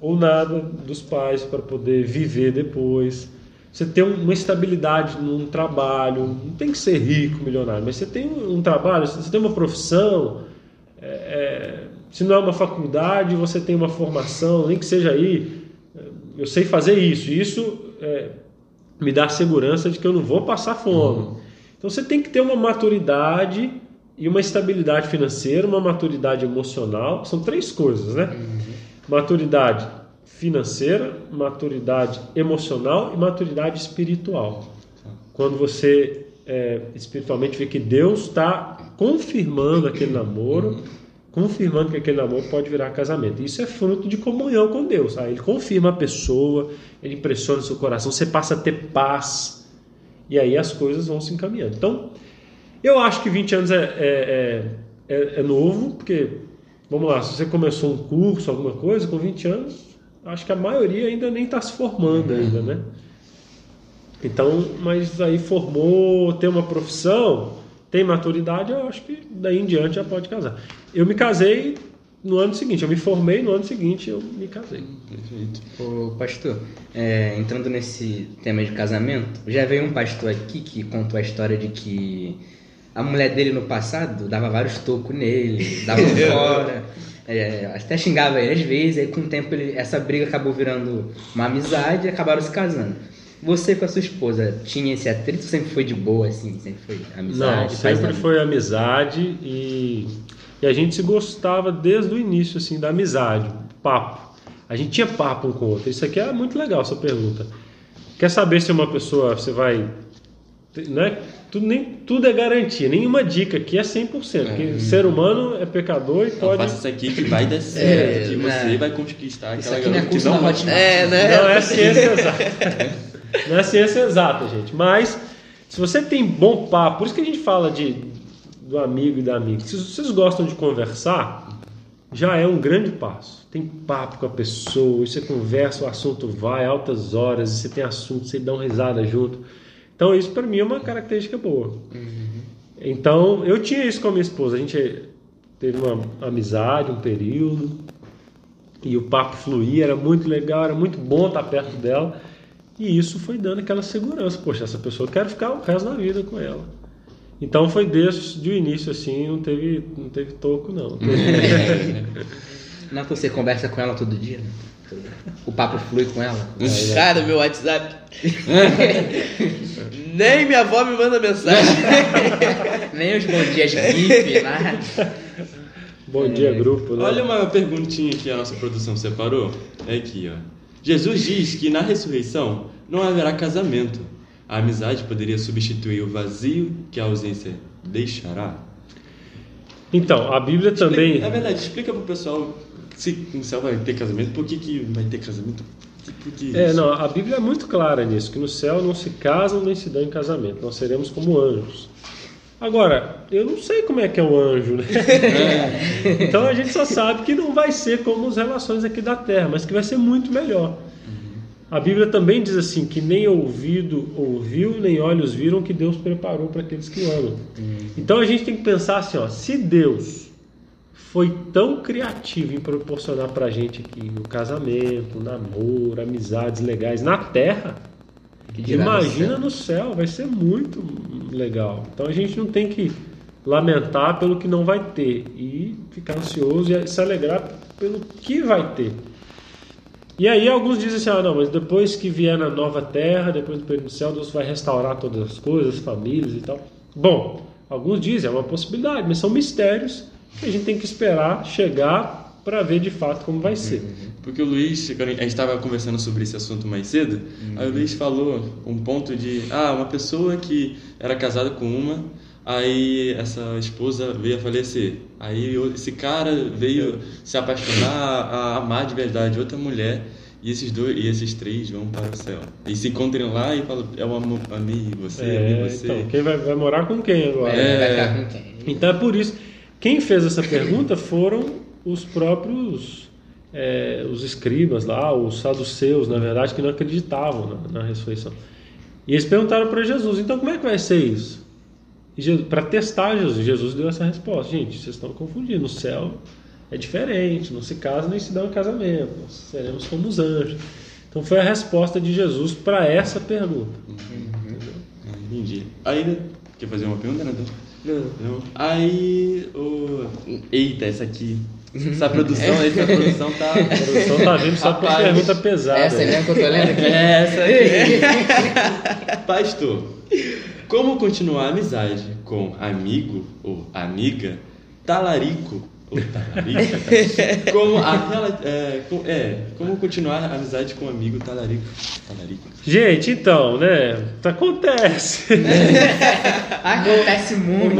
ou nada dos pais para poder viver depois. Você ter um- uma estabilidade num trabalho, não tem que ser rico, milionário, mas você tem um trabalho, você tem uma profissão, é, é, se não é uma faculdade, você tem uma formação, nem que seja aí, eu sei fazer isso, isso é, me dá segurança de que eu não vou passar fome. Então você tem que ter uma maturidade e uma estabilidade financeira, uma maturidade emocional, são três coisas, né? Maturidade financeira, maturidade emocional e maturidade espiritual. Quando você é, espiritualmente vê que Deus está confirmando aquele namoro, confirmando que aquele namoro pode virar casamento. Isso é fruto de comunhão com Deus. Aí ele confirma a pessoa, ele impressiona o seu coração, você passa a ter paz e aí as coisas vão se encaminhando. Então, eu acho que 20 anos é, é, é, é- é novo, porque, vamos lá, se você começou um curso, alguma coisa, com 20 anos, acho que a maioria ainda nem está se formando ainda, né? Então, mas aí formou, tem uma profissão, tem maturidade, eu acho que daí em diante já pode casar. Eu me casei no ano seguinte, eu me formei no ano seguinte, eu me casei. Perfeito. Ô, pastor, é, entrando nesse tema de casamento, já veio um pastor aqui que contou a história de que a mulher dele no passado dava vários tocos nele, dava fora, é, até xingava ele às vezes, aí com o tempo ele- essa briga acabou virando uma amizade e acabaram se casando. Você com a sua esposa tinha esse atrito sempre foi de boa, assim? Sempre foi amizade? Não, sempre foi amizade e, e a gente se gostava desde o início, assim, da amizade, papo. A gente tinha papo um com o outro. Isso aqui é muito legal, essa pergunta. Quer saber se uma pessoa, você vai... Né? Tudo, nem, tudo é garantia, nenhuma dica aqui é 100%. Porque ser humano é pecador e Então pode... faça isso aqui que vai dar certo, que né? você vai conquistar Isso aquela aqui não é garota que não Hotmart. É, né? Não é ciência exata. Não é ciência exata, gente. Mas se você tem bom papo, por isso que a gente fala de do amigo e da amiga. Se vocês gostam de conversar, já é um grande passo. Tem papo com a pessoa, e você conversa, o assunto vai altas horas, e você tem assunto, você dá uma risada junto. Então isso para mim é uma característica boa. Então eu tinha isso com a minha esposa. A gente teve uma amizade, um período e o papo fluía, era muito legal, era muito bom estar perto dela. E isso foi dando aquela segurança. Poxa, essa pessoa eu quero ficar o resto da vida com ela. Então foi desde o início assim, não teve, não teve toco não. Não, você conversa com ela todo dia, né? O papo flui com ela. Cara, meu WhatsApp. Nem minha avó me manda mensagem. Nem os bom dias GIF, nada. Bom dia, grupo. Né? Olha uma perguntinha que a nossa produção separou. É aqui, ó. Jesus diz que na ressurreição não haverá casamento. A amizade poderia substituir o vazio que a ausência deixará? Então, a Bíblia também. É verdade, explica pro pessoal se no céu vai ter casamento, por que, que vai ter casamento? Por que É, isso? não, a Bíblia é muito clara nisso, que no céu não se casam nem se dão em casamento, nós seremos como anjos. Agora, eu não sei como é que é o anjo, né? então a gente só sabe que não vai ser como as relações aqui da terra, mas que vai ser muito melhor. A Bíblia também diz assim que nem ouvido ouviu, nem olhos viram que Deus preparou para aqueles que o amam. Então a gente tem que pensar assim, ó, se Deus foi tão criativo em proporcionar para a gente aqui o casamento, o namoro, amizades legais na Terra, dirá no imagina céu. no céu, vai ser muito legal. Então a gente não tem que lamentar pelo que não vai ter e ficar ansioso e se alegrar pelo que vai ter. E aí alguns dizem assim, ah não, mas depois que vier na nova terra, depois do período do céu, Deus vai restaurar todas as coisas, as famílias e tal. Bom, alguns dizem, é uma possibilidade, mas são mistérios a gente tem que esperar chegar para ver de fato como vai ser. Porque o Luiz, a gente estava conversando sobre esse assunto mais cedo, aí o Luiz falou um ponto de, ah, uma pessoa que era casada com uma, Aí essa esposa veio a falecer. Aí esse cara veio se apaixonar, a amar de verdade outra mulher. E esses dois, e esses três vão para o céu. E se encontram lá e falam, eu amo, amei você, amei É, você. então, quem vai, vai morar com quem agora? É, vai É. ficar com quem? Então é por isso. Quem fez essa pergunta foram os próprios é, os escribas lá, os saduceus, na verdade, que não acreditavam na, na ressurreição. E eles perguntaram para Jesus: então como é que vai ser isso? Para testar Jesus, Jesus deu essa resposta: gente, vocês estão confundindo. O céu é diferente, não se casa nem se dá um casamento, nós seremos como os anjos. Então foi a resposta de Jesus para essa pergunta. Ah, Entendi. Aí, quer fazer uma pergunta, Nathan? Não. Não. Aí, o... Eita, essa aqui. Essa produção, essa produção tá... A produção tá vindo só por Rapaz, pergunta pesada. Essa aí mesmo que eu tô lendo aqui. É, essa aqui. Pastor, como continuar a amizade com amigo ou amiga talarico ou talarica? Como, é, com- é, como continuar a amizade com amigo talarico? Talarico. Gente, então, né? Acontece. Acontece muito.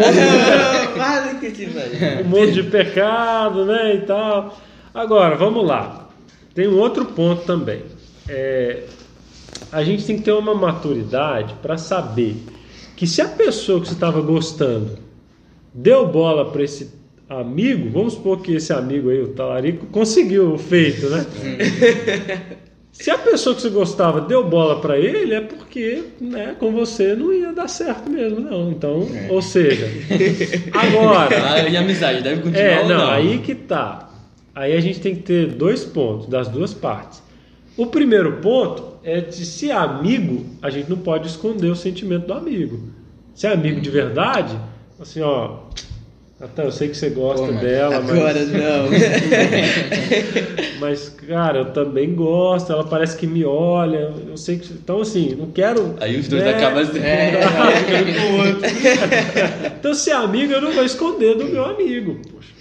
Um monte de pecado, né? E tal. Agora, vamos lá. Tem um outro ponto também. É, a gente tem que ter uma maturidade para saber que se a pessoa que você estava gostando deu bola para esse amigo, vamos supor que esse amigo aí, o talarico, conseguiu o feito, né? Se a pessoa que você gostava deu bola para ele, é porque, né, com você não ia dar certo mesmo, não. Então, ou seja, agora, Ah, e amizade, deve continuar é, ou não, não? aí que tá. Aí a gente tem que ter dois pontos das duas partes. O primeiro ponto é de se é amigo, a gente não pode esconder o sentimento do amigo. Se é amigo de verdade, assim, ó, Natan, eu sei que você gosta Pô, mas dela, Agora mas, não. mas, cara, eu também gosto, ela parece que me olha, eu sei que. Então, assim, não quero. Aí os dois né? acabam se É. com o outro. Então, se é amigo, eu não vou esconder do meu amigo. Poxa.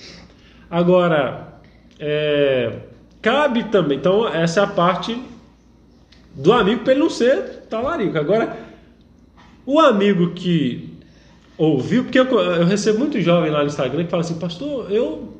Agora, é, cabe também. Então, essa é a parte do amigo para ele não ser talarico. Agora, o amigo que ouviu, porque eu, eu recebo muito jovem lá no Instagram que fala assim, pastor, eu,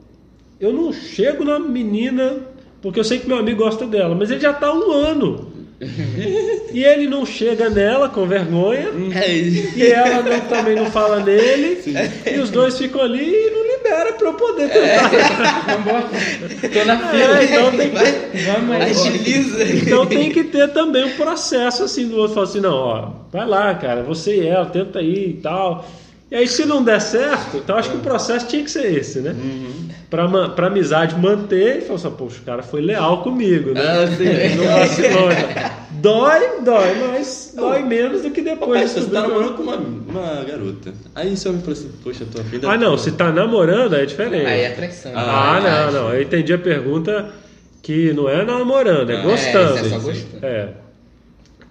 eu não chego na menina porque eu sei que meu amigo gosta dela, mas ele já está um ano. e ele não chega nela com vergonha. É E ela não- também não fala nele. E os dois ficam ali e não libera pra eu poder tentar. Vambora. Tô na É, fila. então, tem que, Vamos aí. Agiliza. então tem que ter também um processo assim do outro. Falar assim, não, ó, vai lá, cara, você e ela, tenta aí e tal. E aí, se não der certo, então acho que o processo tinha que ser esse, né? Pra, ma- pra amizade manter e falar assim, poxa, o cara foi leal comigo, né? Ah, sim. Não vacilou, né? Dói, dói, mas dói menos do que Ô, depois. pastor, você tá namorando com uma, uma garota. Aí você me falou assim, poxa, tua vida... Ah, não, se tá namorando é diferente. Aí é traição. Ah, Ah, não, não. Eu entendi a pergunta que não é namorando, é Ah, gostando. é, é só gostando. É.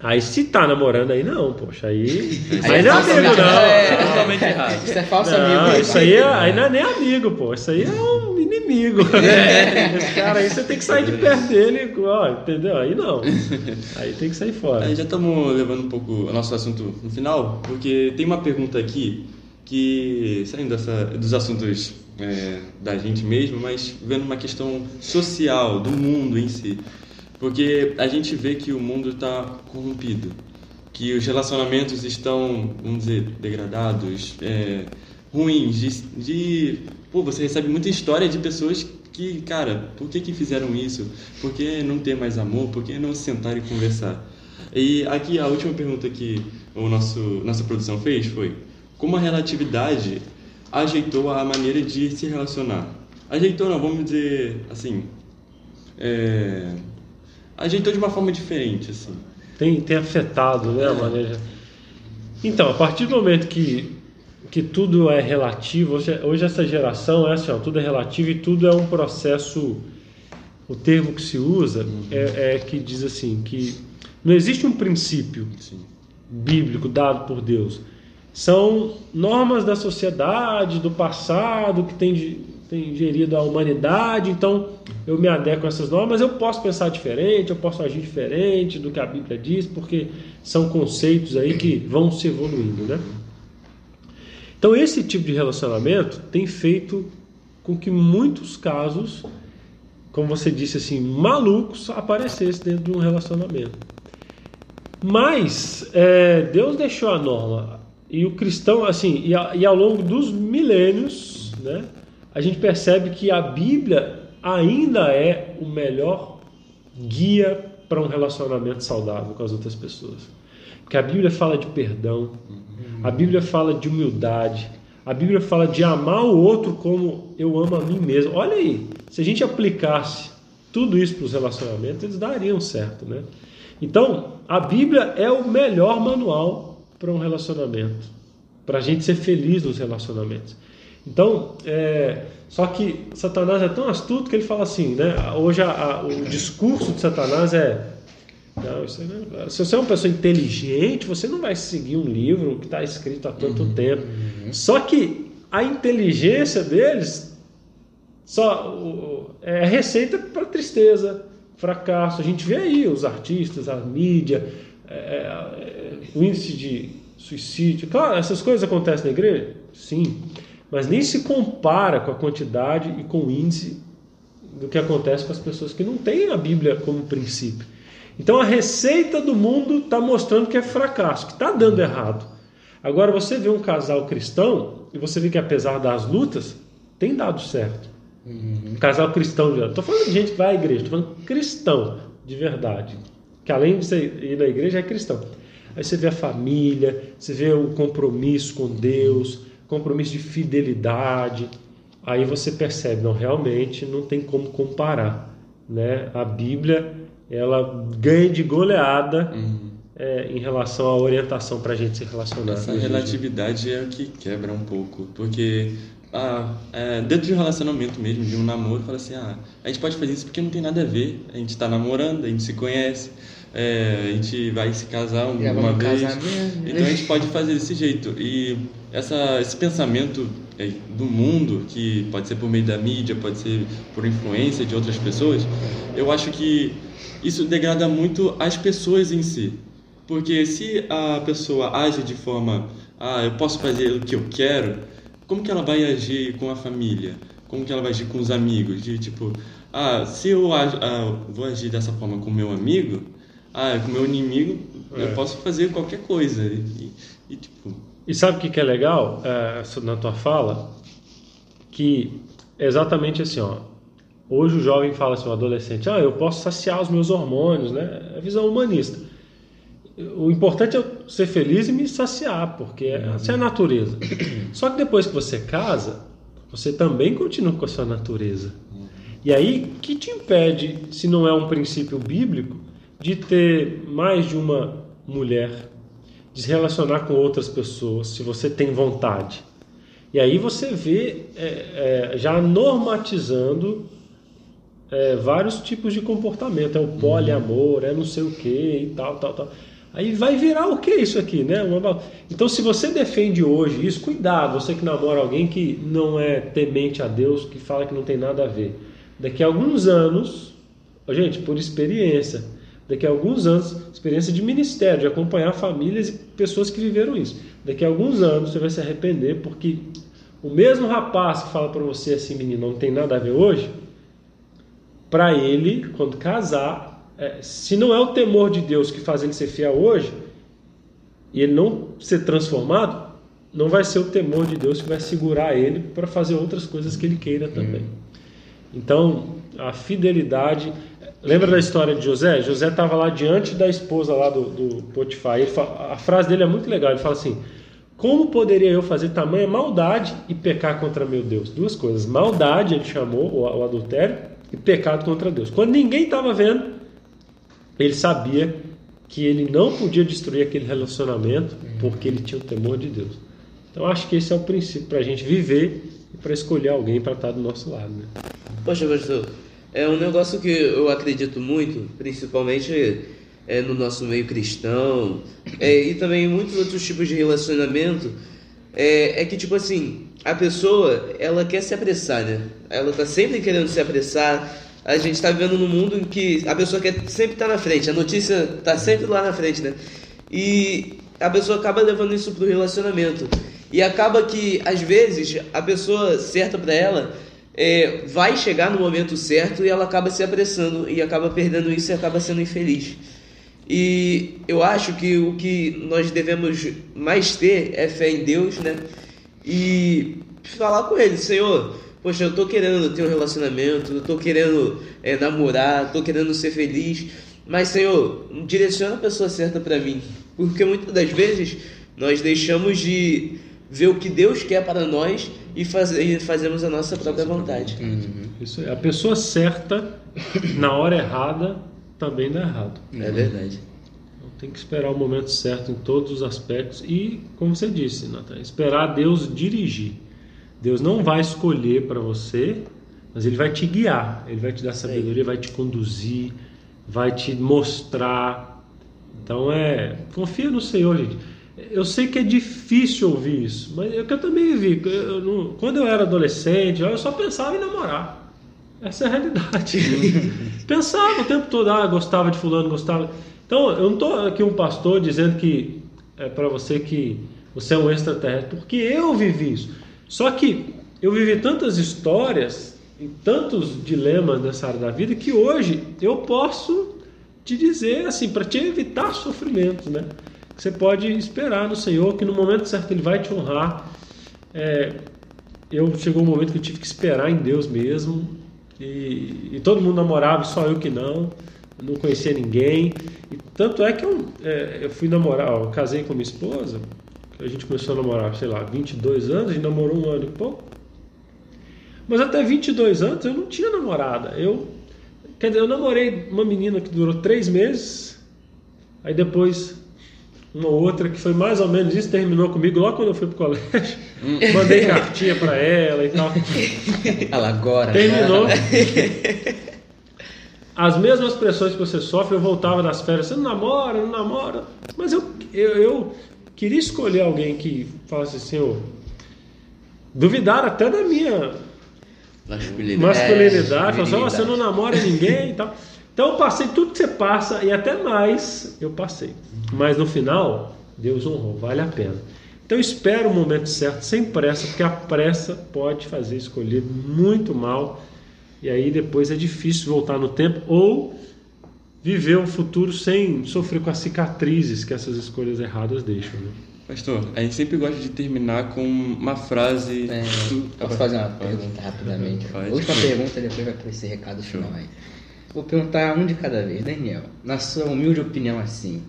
Aí se tá namorando aí não, poxa, aí. Aí Aí é não é amigo, não. É, totalmente errado. Isso é falso Não, amigo. isso aí, é, aí não é nem amigo, pô. Isso aí é um inimigo. Esse cara aí você tem que sair de perto dele, ó, entendeu? Aí não. Aí tem que sair fora. Aí já estamos levando um pouco o nosso assunto no final, porque tem uma pergunta aqui que, saindo dessa, dos assuntos é, da gente mesmo, mas vendo uma questão social, do mundo em si. Porque a gente vê que o mundo está corrompido, que os relacionamentos estão, vamos dizer, degradados, é, ruins, de, de... Pô, você recebe muita história de pessoas que, cara, por que que fizeram isso? Por que não ter mais amor? Por que não se sentar e conversar? E aqui a última pergunta que o nosso nossa produção fez foi: como a relatividade ajeitou a maneira de se relacionar? Ajeitou, não, vamos dizer assim, é, ajeitou de uma forma diferente, assim. Tem, tem afetado, né, a maneira. Então, a partir do momento que, que tudo é relativo, hoje, hoje essa geração é assim, ó, tudo é relativo e tudo é um processo. O termo que se usa é, é que diz assim que não existe um princípio Sim. bíblico dado por Deus. São normas da sociedade, do passado, que tem, ge- tem gerido a humanidade. Então, eu me adequo a essas normas. Eu posso pensar diferente, eu posso agir diferente do que a Bíblia diz, porque são conceitos aí que vão se evoluindo, né? Então esse tipo de relacionamento tem feito com que muitos casos, como você disse assim, malucos aparecessem dentro de um relacionamento. Mas é, Deus deixou a norma e o cristão assim e, a, e ao longo dos milênios, né, a gente percebe que a Bíblia ainda é o melhor guia para um relacionamento saudável com as outras pessoas. Porque a Bíblia fala de perdão, a Bíblia fala de humildade, a Bíblia fala de amar o outro como eu amo a mim mesmo. Olha aí, se a gente aplicasse tudo isso para os relacionamentos, eles dariam certo, né? Então, a Bíblia é o melhor manual para um relacionamento, para a gente ser feliz nos relacionamentos. Então, é, só que Satanás é tão astuto que ele fala assim, né? Hoje a, a, o discurso de Satanás é não, não é se você é uma pessoa inteligente, você não vai seguir um livro que está escrito há tanto uhum, tempo. Uhum. Só que a inteligência deles só é receita para tristeza, fracasso. A gente vê aí os artistas, a mídia, é, é, o índice de suicídio. Claro, essas coisas acontecem na igreja? Sim. Mas nem se compara com a quantidade e com o índice do que acontece com as pessoas que não têm a Bíblia como princípio. Então a receita do mundo está mostrando que é fracasso, que está dando errado. Agora você vê um casal cristão e você vê que apesar das lutas, tem dado certo. Uhum. Casal cristão, não estou falando de gente que vai à igreja, estou falando cristão de verdade, que além de ir na igreja é cristão. Aí você vê a família, você vê o compromisso com Deus, compromisso de fidelidade. Aí você percebe, não, realmente não tem como comparar. Né? A Bíblia ela ganha de goleada uhum. é, em relação à orientação para a gente se relacionar. Essa relatividade é o que quebra um pouco, porque ah, é, dentro de um relacionamento mesmo, de um namoro, fala assim, ah, a gente pode fazer isso porque não tem nada a ver, a gente está namorando, a gente se conhece, é, a gente vai se casar alguma vez, então a gente pode fazer desse jeito. E essa, esse pensamento é, do mundo, que pode ser por meio da mídia, pode ser por influência de outras pessoas, eu acho que isso degrada muito as pessoas em si. Porque se a pessoa age de forma, ah, eu posso fazer o que eu quero, como que ela vai agir com a família? Como que ela vai agir com os amigos? De tipo, ah, se eu ah, vou agir dessa forma com meu amigo, ah, com o meu inimigo, é. eu posso fazer qualquer coisa. E, e tipo... e sabe o que, que é legal é, na tua fala? Que é exatamente assim, ó. Hoje o jovem fala assim, o adolescente, ah, eu posso saciar os meus hormônios, né? É visão humanista. O importante é ser feliz e me saciar, porque essa é a natureza. Só que depois que você casa, você também continua com a sua natureza. E aí, que te impede, se não é um princípio bíblico, de ter mais de uma mulher, de se relacionar com outras pessoas, se você tem vontade? E aí você vê é, é, já normatizando é, vários tipos de comportamento. É o poliamor, é não sei o que e tal, tal, tal. Aí vai virar o que isso aqui, né? Então, se você defende hoje isso, cuidado, você que namora alguém que não é temente a Deus, que fala que não tem nada a ver. Daqui a alguns anos, gente, por experiência, daqui a alguns anos, experiência de ministério, de acompanhar famílias e pessoas que viveram isso. Daqui a alguns anos você vai se arrepender porque o mesmo rapaz que fala para você assim, menino, não tem nada a ver hoje, para ele, quando casar, é, se não é o temor de Deus que faz ele ser fiel hoje, e ele não ser transformado, não vai ser o temor de Deus que vai segurar ele para fazer outras coisas que ele queira também. Então, a fidelidade. Lembra da história de José? José estava lá diante da esposa lá do, do Potifar. Fala, a frase dele é muito legal. Ele fala assim: Como poderia eu fazer tamanha maldade e pecar contra meu Deus? Duas coisas: maldade, ele chamou, o, o adultério, e pecado contra Deus. Quando ninguém estava vendo, ele sabia que ele não podia destruir aquele relacionamento porque ele tinha o temor de Deus. Então acho que esse é o princípio para a gente viver e para escolher alguém para estar do nosso lado. Né? Poxa, pastor, é um negócio que eu acredito muito, principalmente é, no nosso meio cristão é, e também em muitos outros tipos de relacionamento, é, é, que tipo assim, a pessoa ela quer se apressar, né? Ela tá sempre querendo se apressar, a gente está vivendo num mundo em que a pessoa quer sempre estar tá na frente, a notícia está sempre lá na frente, né? E a pessoa acaba levando isso para o relacionamento. E acaba que, às vezes, a pessoa certa para ela é, vai chegar no momento certo e ela acaba se apressando e acaba perdendo isso e acaba sendo infeliz. E eu acho que o que nós devemos mais ter é fé em Deus, né? E falar com Ele, Senhor, poxa, eu tô querendo ter um relacionamento, eu tô querendo é, namorar, tô querendo ser feliz, mas Senhor, direciona a pessoa certa para mim, porque muitas das vezes nós deixamos de ver o que Deus quer para nós e, fazer, e fazemos a nossa própria vontade. Uhum. Isso é. A pessoa certa, na hora errada, também dá errado. É verdade. Então, tem que esperar o momento certo em todos os aspectos e, como você disse, Natan, esperar Deus dirigir. Deus não vai escolher para você, mas Ele vai te guiar, Ele vai te dar sabedoria, vai te conduzir, vai te mostrar. Então é, confia no Senhor, gente. Eu sei que é difícil ouvir isso, mas é que eu também vi. Eu não- quando eu era adolescente, eu só pensava em namorar. Essa é a realidade. pensava o tempo todo, ah, gostava de fulano, gostava. Então, eu não estou aqui um pastor dizendo que é para você que você é um extraterrestre, porque eu vivi isso. Só que eu vivi tantas histórias e tantos dilemas nessa área da vida que hoje eu posso te dizer assim, para te evitar sofrimentos, né? Você pode esperar no Senhor, que no momento certo Ele vai te honrar. É, eu chegou um momento que eu tive que esperar em Deus mesmo. E, e todo mundo namorava, só eu que não. Não conhecia ninguém. E tanto é que eu, é, eu fui namorar, ó, eu casei com minha esposa. A gente começou a namorar, sei lá, 22 anos, a gente namorou um ano e pouco. Mas até 22 anos eu não tinha namorada. Eu, quer dizer, eu namorei uma menina que durou três meses. Aí depois uma outra que foi mais ou menos isso, terminou comigo logo quando eu fui pro colégio. Mandei cartinha pra ela e tal. Ela agora. Terminou. As mesmas pressões que você sofre, eu voltava das férias, você não namora, não namora. Mas eu, eu, eu queria escolher alguém que falasse assim, eu duvidar até da minha Masculinidade. masculinidade, falasse, ó, virilidade. você não namora ninguém e tal. Então eu passei tudo que você passa e até mais eu passei. Mas no final, Deus honrou, vale a pena. Então espera o momento certo, sem pressa, porque a pressa pode fazer escolher muito mal. E aí depois é difícil voltar no tempo ou viver um futuro sem sofrer com as cicatrizes que essas escolhas erradas deixam. Né? Pastor, a gente sempre gosta de terminar com uma frase. É, do- posso fazer uma pergunta rapidamente? Pode. Última pergunta, depois vai para esse recado final aí. Vou perguntar um de cada vez. Daniel, na sua humilde opinião assim,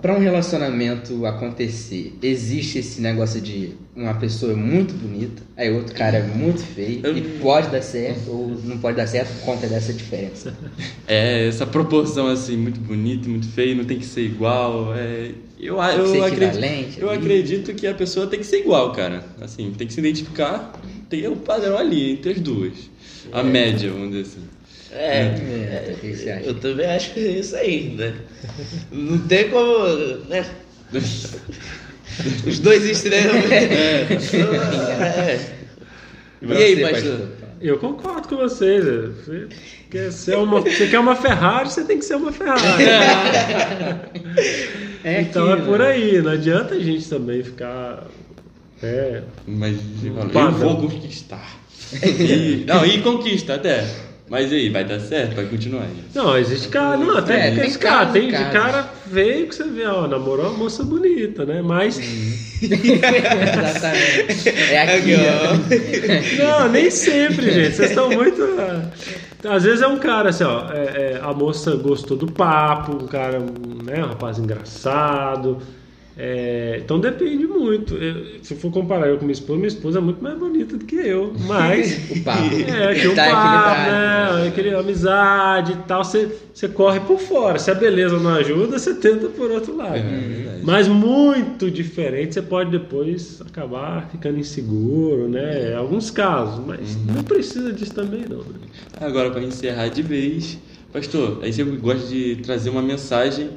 para um relacionamento acontecer, existe esse negócio de uma pessoa muito bonita, aí outro cara é muito feio, e pode dar certo ou não pode dar certo por conta dessa diferença? É, essa proporção assim, muito bonito, muito feio, não tem que ser igual. É, eu Tem que eu, ser acredito, equivalente eu ali. acredito que a pessoa tem que ser igual, cara. Assim, tem que se identificar, tem o padrão ali entre as duas. A média, vamos dizer assim. É, É, o que você acha? eu também acho que é isso aí, né? Não tem como, né? Os dois extremos. É. E aí, Você, pastor? Eu concordo com vocês. é. Você quer, ser uma, você quer uma Ferrari, você tem que ser uma Ferrari. É então é aquilo, por né? aí. Não adianta a gente também ficar. É, Mas eu vou conquistar. E, não, e conquista até. Mas e aí, vai dar certo? Vai continuar aí. Não, existe cara. Não, até É, tem, tem esse cara. Tem de cara feio que você vê, ó, namorou uma moça bonita, né? Mas. Exatamente. É aqui, ó. Não, nem sempre, gente. Vocês estão muito. ah, Às vezes é um cara assim, ó. é- é, a moça gostou do papo, um cara, né? Um rapaz engraçado. É, então depende muito. Eu- se eu for comparar eu com minha esposa, minha esposa é muito mais bonita do que eu. Mas. O papo. É, que um Tá papo, né? Aquele amizade e tal, você, você corre por fora. Se a beleza não ajuda, você tenta por outro lado. É, verdade. Mas muito diferente, você pode depois acabar ficando inseguro, né? Em alguns casos, mas não precisa disso também não. né? Agora, para encerrar de vez, pastor, aí você gosta de trazer uma mensagem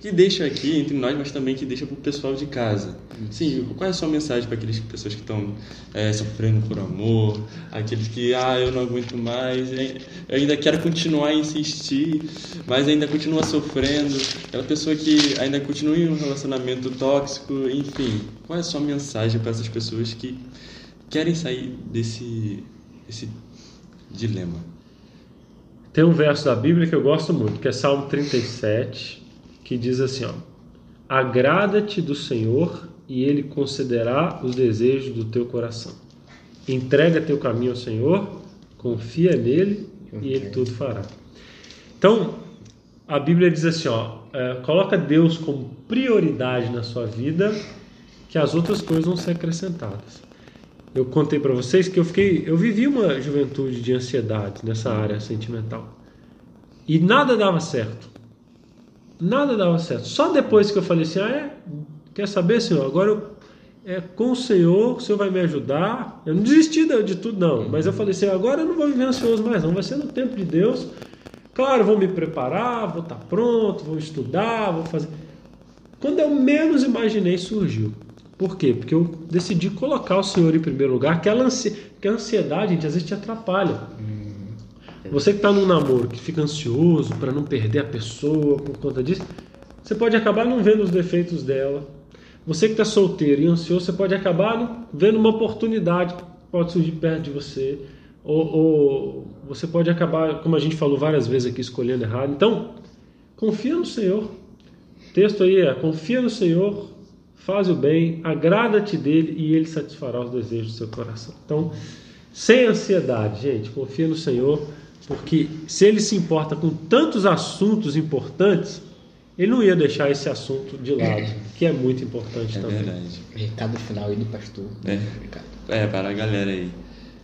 que deixa aqui entre nós, mas também que deixa para o pessoal de casa. Sim, qual é a sua mensagem para aquelas pessoas que estão é, sofrendo por amor, aqueles que, ah, eu não aguento mais, eu ainda quero continuar a insistir, mas ainda continua sofrendo, aquela pessoa que ainda continua em um relacionamento tóxico, enfim, qual é a sua mensagem para essas pessoas que querem sair desse, desse dilema? Tem um verso da Bíblia que eu gosto muito, que é Salmo 37, que diz assim, ó: Agrada-te do Senhor e ele concederá os desejos do teu coração. Entrega teu caminho ao Senhor, confia nele e ele tudo fará. Então, a Bíblia diz assim, ó, é, coloca Deus como prioridade na sua vida, que as outras coisas vão ser acrescentadas. Eu contei para vocês que eu fiquei, eu vivi uma juventude de ansiedade nessa área sentimental. E nada dava certo. Nada dava certo. Só depois que eu falei assim, ah, é, quer saber, Senhor? Agora eu, é com o Senhor, o Senhor vai me ajudar. Eu não desisti de tudo, não. Mas eu falei assim, agora eu não vou viver ansioso mais, não. Vai ser no tempo de Deus. Claro, vou me preparar, vou estar pronto, vou estudar, vou fazer. Quando eu menos imaginei, surgiu. Por quê? Porque eu decidi colocar o Senhor em primeiro lugar, que a ansiedade, gente, às vezes te atrapalha. Hum. Você que está num namoro, que fica ansioso para não perder a pessoa por conta disso, você pode acabar não vendo os defeitos dela. Você que está solteiro e ansioso, você pode acabar vendo uma oportunidade que pode surgir perto de você. Ou, ou, você pode acabar, como a gente falou várias vezes aqui, escolhendo errado. Então, confia no Senhor. O texto aí é: confia no Senhor, faz o bem, agrada-te dele e ele satisfará os desejos do seu coração. Então, sem ansiedade, gente, confia no Senhor, porque se ele se importa com tantos assuntos importantes, ele não ia deixar esse assunto de lado, que é muito importante é também. Verdade. Recado final aí do pastor. É, é para a galera aí.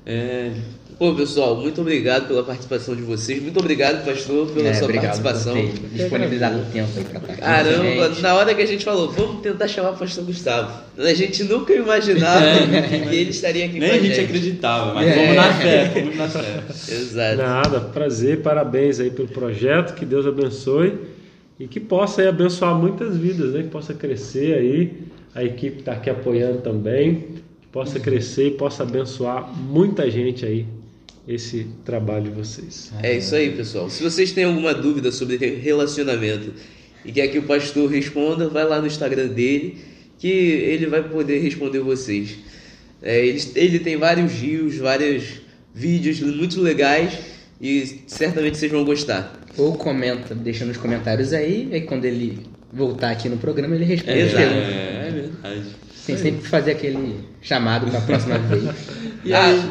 É, Pô, pessoal, muito obrigado pela participação de vocês. Muito obrigado, pastor, pela É, sua obrigado participação. por ter disponibilizado o tempo aí pra estar. Caramba, gente. na hora que a gente falou, vamos tentar chamar o pastor Gustavo. A gente nunca imaginava É, que ele estaria aqui nem com a a gente gente. acreditava, mas É. vamos na fé, vamos na fé. Exato. Nada, prazer, parabéns aí pelo projeto, que Deus abençoe e que possa aí abençoar muitas vidas, né? Que possa crescer aí, a equipe está aqui apoiando também, possa crescer e possa abençoar muita gente aí esse trabalho de vocês. É isso aí, pessoal. Se vocês têm alguma dúvida sobre relacionamento e quer que o pastor responda, vai lá no Instagram dele que ele vai poder responder vocês. É, ele, ele tem vários rios, vários vídeos muito legais e certamente vocês vão gostar. Ou comenta, deixa nos comentários aí, aí quando ele voltar aqui no programa ele responde. Perguntas. É, é verdade. Tem sempre fazer aquele chamado para a próxima vez. E Ah, aí?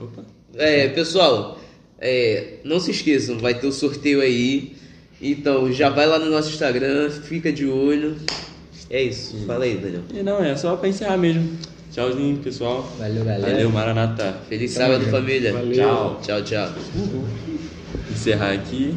Opa. É, pessoal, é, não se esqueçam, vai ter o sorteio aí. Então já vai lá no nosso Instagram, fica de olho. É isso. Fala aí, Daniel. E não, é só para encerrar mesmo. Tchauzinho, pessoal. Valeu, galera. Valeu, Maranata. Feliz sábado, família. Valeu. Tchau, tchau, tchau. Encerrar aqui.